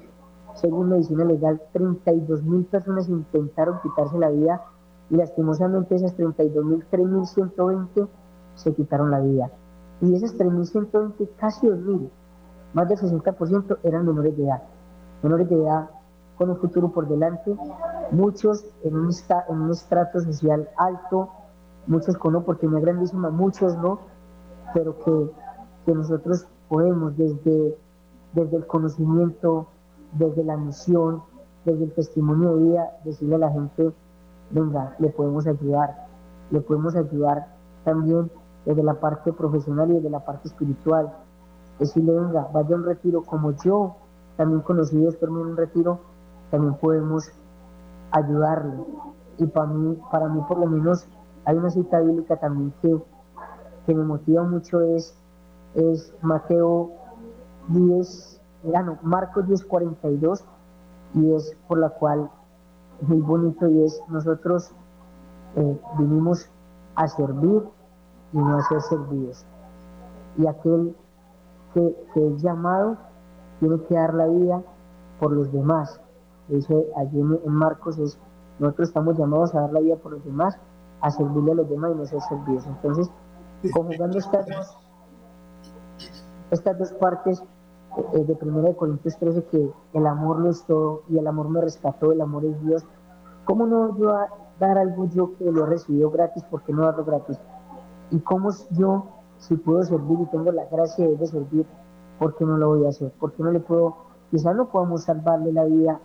según medicina legal, 32 mil personas intentaron quitarse la vida y lastimosamente esas 32 mil, 3.120 se quitaron la vida. Y esas 3.120, casi 2.000, más del 60% eran menores de edad. Menores de edad con un futuro por delante, muchos en un, estrato social alto, muchos con oportunidad grandísima, muchos no, pero que, que nosotros podemos desde, desde el conocimiento, desde la misión, desde el testimonio de vida, decirle a la gente, venga, le podemos ayudar, le podemos ayudar también desde la parte profesional y desde la parte espiritual. Decirle, venga, vaya a un retiro como yo, también conocí después en un retiro, también podemos ayudarle. Y para mí, para mí por lo menos, hay una cita bíblica también que, que me motiva mucho, es, es Mateo 10, no, Marcos 10, 42, y es por la cual muy bonito y es nosotros eh, vinimos a servir y no a ser servidos. Y aquel que, es llamado tiene que dar la vida por los demás. Dice allí en, Marcos es, nosotros estamos llamados a dar la vida por los demás, a servirle a los demás y no ser servidos. Entonces, conjugando estas dos, estas dos partes eh, de 1 Corintios 13, que el amor lo es todo y el amor me rescató, el amor es Dios, ¿cómo no yo a dar algo yo que lo he recibido gratis, por qué no darlo gratis? ¿Y cómo yo, si puedo servir y tengo la gracia de servir, por qué no lo voy a hacer? ¿Por qué no le puedo, quizás no podamos salvarle la vida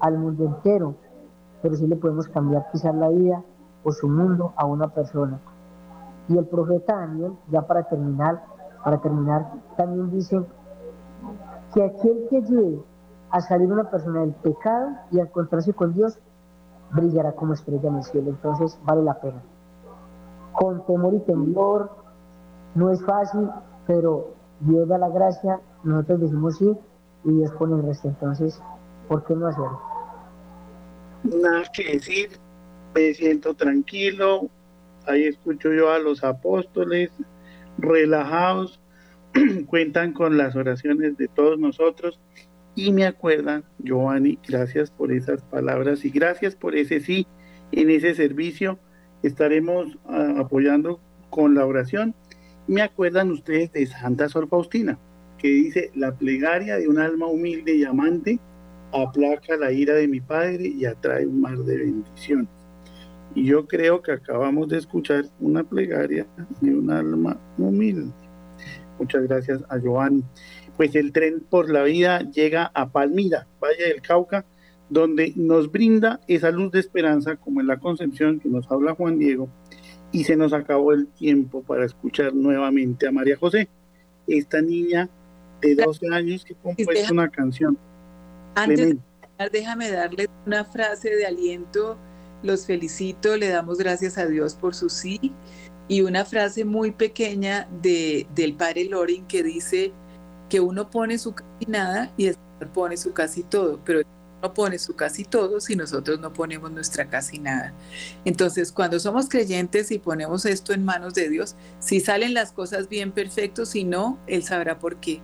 al mundo entero, pero sí le podemos cambiar quizás la vida o su mundo a una persona. Y el profeta Daniel, ya para terminar, para terminar, también dice que aquel que ayude a salir una persona del pecado y a encontrarse con Dios, brillará como estrella en el cielo. Entonces vale la pena. Con temor y temblor, no es fácil, pero Dios da la gracia, nosotros decimos sí y Dios pone el resto. Entonces, ¿por qué no hacerlo? Nada que decir, me siento tranquilo, ahí escucho yo a los apóstoles relajados, cuentan con las oraciones de todos nosotros y me acuerdan, Giovanni, gracias por esas palabras y gracias por ese sí en ese servicio. Estaremos ah, apoyando con la oración. Me acuerdan ustedes de Santa Sor Faustina, que dice, la plegaria de un alma humilde y amante aplaca la ira de mi Padre y atrae un mar de bendiciones. Y yo creo que acabamos de escuchar una plegaria de un alma humilde. Muchas gracias a Giovanni. Pues el tren por la vida llega a Palmira, Valle del Cauca, donde nos brinda esa luz de esperanza, como en la concepción que nos habla Juan Diego, y se nos acabó el tiempo para escuchar nuevamente a María José, esta niña de 12 años que compuso una canción. Antes de déjame darle una frase de aliento. Los felicito, le damos gracias a Dios por su sí y una frase muy pequeña de, del padre Loring que dice que uno pone su casi nada y el Señor pone su casi todo, pero no pone su casi todo si nosotros no ponemos nuestra casi nada. Entonces, cuando somos creyentes y ponemos esto en manos de Dios, si salen las cosas bien perfecto, si no, Él sabrá por qué.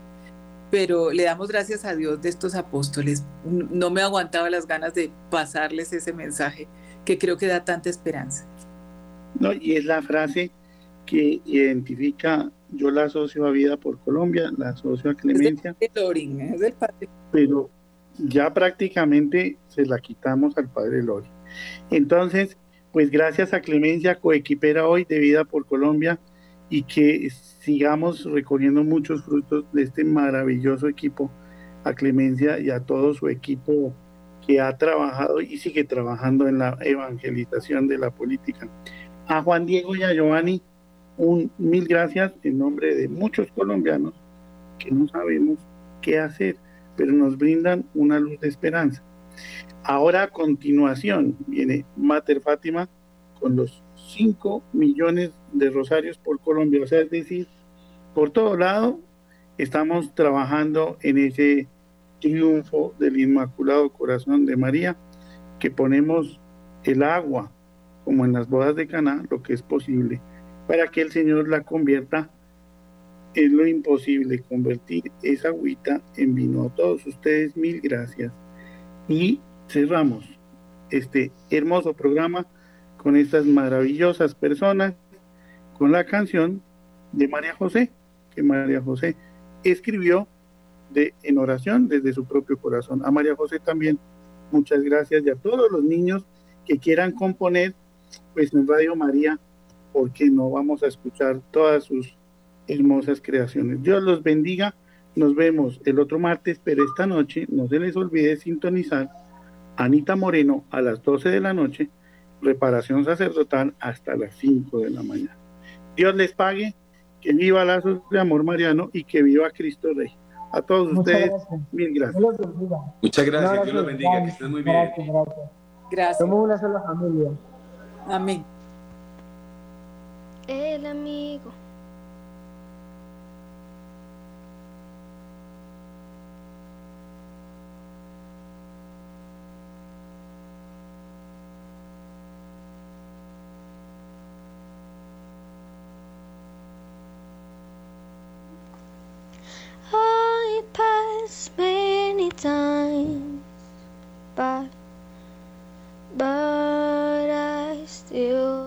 Pero le damos gracias a Dios de estos apóstoles. No me aguantaba las ganas de pasarles ese mensaje que creo que da tanta esperanza. No, y es la frase que identifica, yo la asocio a Vida por Colombia, la asocio a Clemencia. Pero ya prácticamente se la quitamos al padre Lori. Entonces, pues gracias a Clemencia, coequipera hoy de Vida por Colombia, y que sigamos recogiendo muchos frutos de este maravilloso equipo, a Clemencia y a todo su equipo que ha trabajado y sigue trabajando en la evangelización de la política a Juan Diego y a Giovanni un mil gracias en nombre de muchos colombianos que no sabemos qué hacer, pero nos brindan una luz de esperanza. Ahora a continuación viene Mater Fátima con los 5 millones de rosarios por Colombia. O sea, es decir, por todo lado estamos trabajando en ese triunfo del Inmaculado Corazón de María, que ponemos el agua, como en las bodas de Caná, lo que es posible, para que el Señor la convierta es lo imposible, convertir esa agüita en vino. A todos ustedes, mil gracias. Y cerramos este hermoso programa con estas maravillosas personas, con la canción de María José, que María José escribió de, en oración desde su propio corazón. A María José también, muchas gracias y a todos los niños que quieran componer, pues en Radio María, porque no vamos a escuchar todas sus hermosas creaciones. Dios los bendiga. Nos vemos el otro martes, pero esta noche no se les olvide sintonizar Anita Moreno a las 12 de la noche, reparación sacerdotal hasta las 5 de la mañana. Dios les pague, que viva Lazos de Amor Mariano y que viva Cristo Rey. A todos ustedes, mil gracias. Muchas gracias, Dios los bendiga, que estén muy bien. Gracias, gracias. Gracias. Somos una sola familia. Amén. El amigo this many times, but but I still.